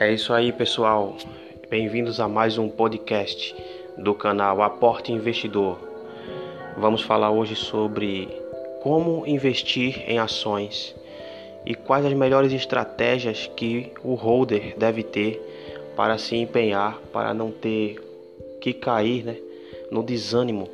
É isso aí, pessoal. Bem-vindos a mais um podcast do canal Aporte Investidor. Vamos falar hoje sobre como investir em ações e quais as melhores estratégias que o holder deve ter para se empenhar, para não ter que cair né, no desânimo